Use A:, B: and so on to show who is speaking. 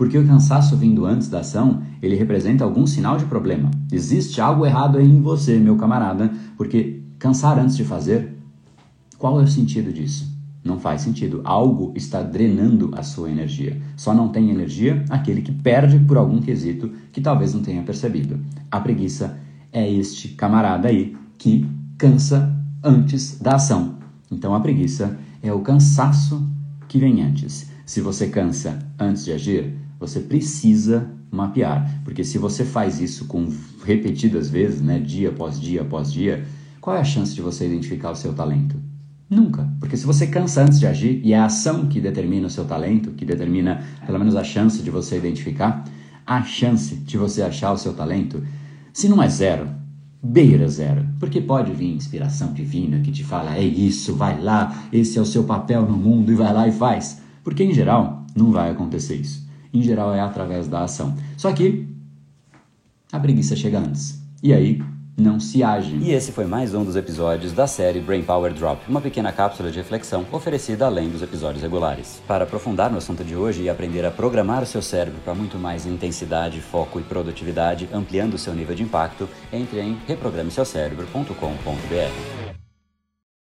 A: Porque o cansaço vindo antes da ação, ele representa algum sinal de problema. Existe algo errado aí em você, meu camarada, porque cansar antes de fazer, qual é o sentido disso? Não faz sentido. Algo está drenando a sua energia. Só não tem energia aquele que perde por algum quesito que talvez não tenha percebido. A preguiça é este camarada aí que cansa antes da ação. Então a preguiça é o cansaço que vem antes. Se você cansa antes de agir, você precisa mapear, porque se você faz isso com repetidas vezes, né, dia após dia após dia, qual é a chance de você identificar o seu talento? Nunca. Porque se você cansa antes de agir, e é a ação que determina o seu talento, que determina pelo menos a chance de você identificar, a chance de você achar o seu talento, se não é zero, beira zero. Porque pode vir inspiração divina que te fala, é isso, vai lá, esse é o seu papel no mundo e vai lá e faz. Porque em geral, não vai acontecer isso. Em geral é através da ação. Só que a preguiça chega antes. E aí não se age.
B: E esse foi mais um dos episódios da série Brain Power Drop, uma pequena cápsula de reflexão oferecida além dos episódios regulares. Para aprofundar no assunto de hoje e aprender a programar o seu cérebro para muito mais intensidade, foco e produtividade, ampliando o seu nível de impacto, entre em reprogrameseucerebro.com.br.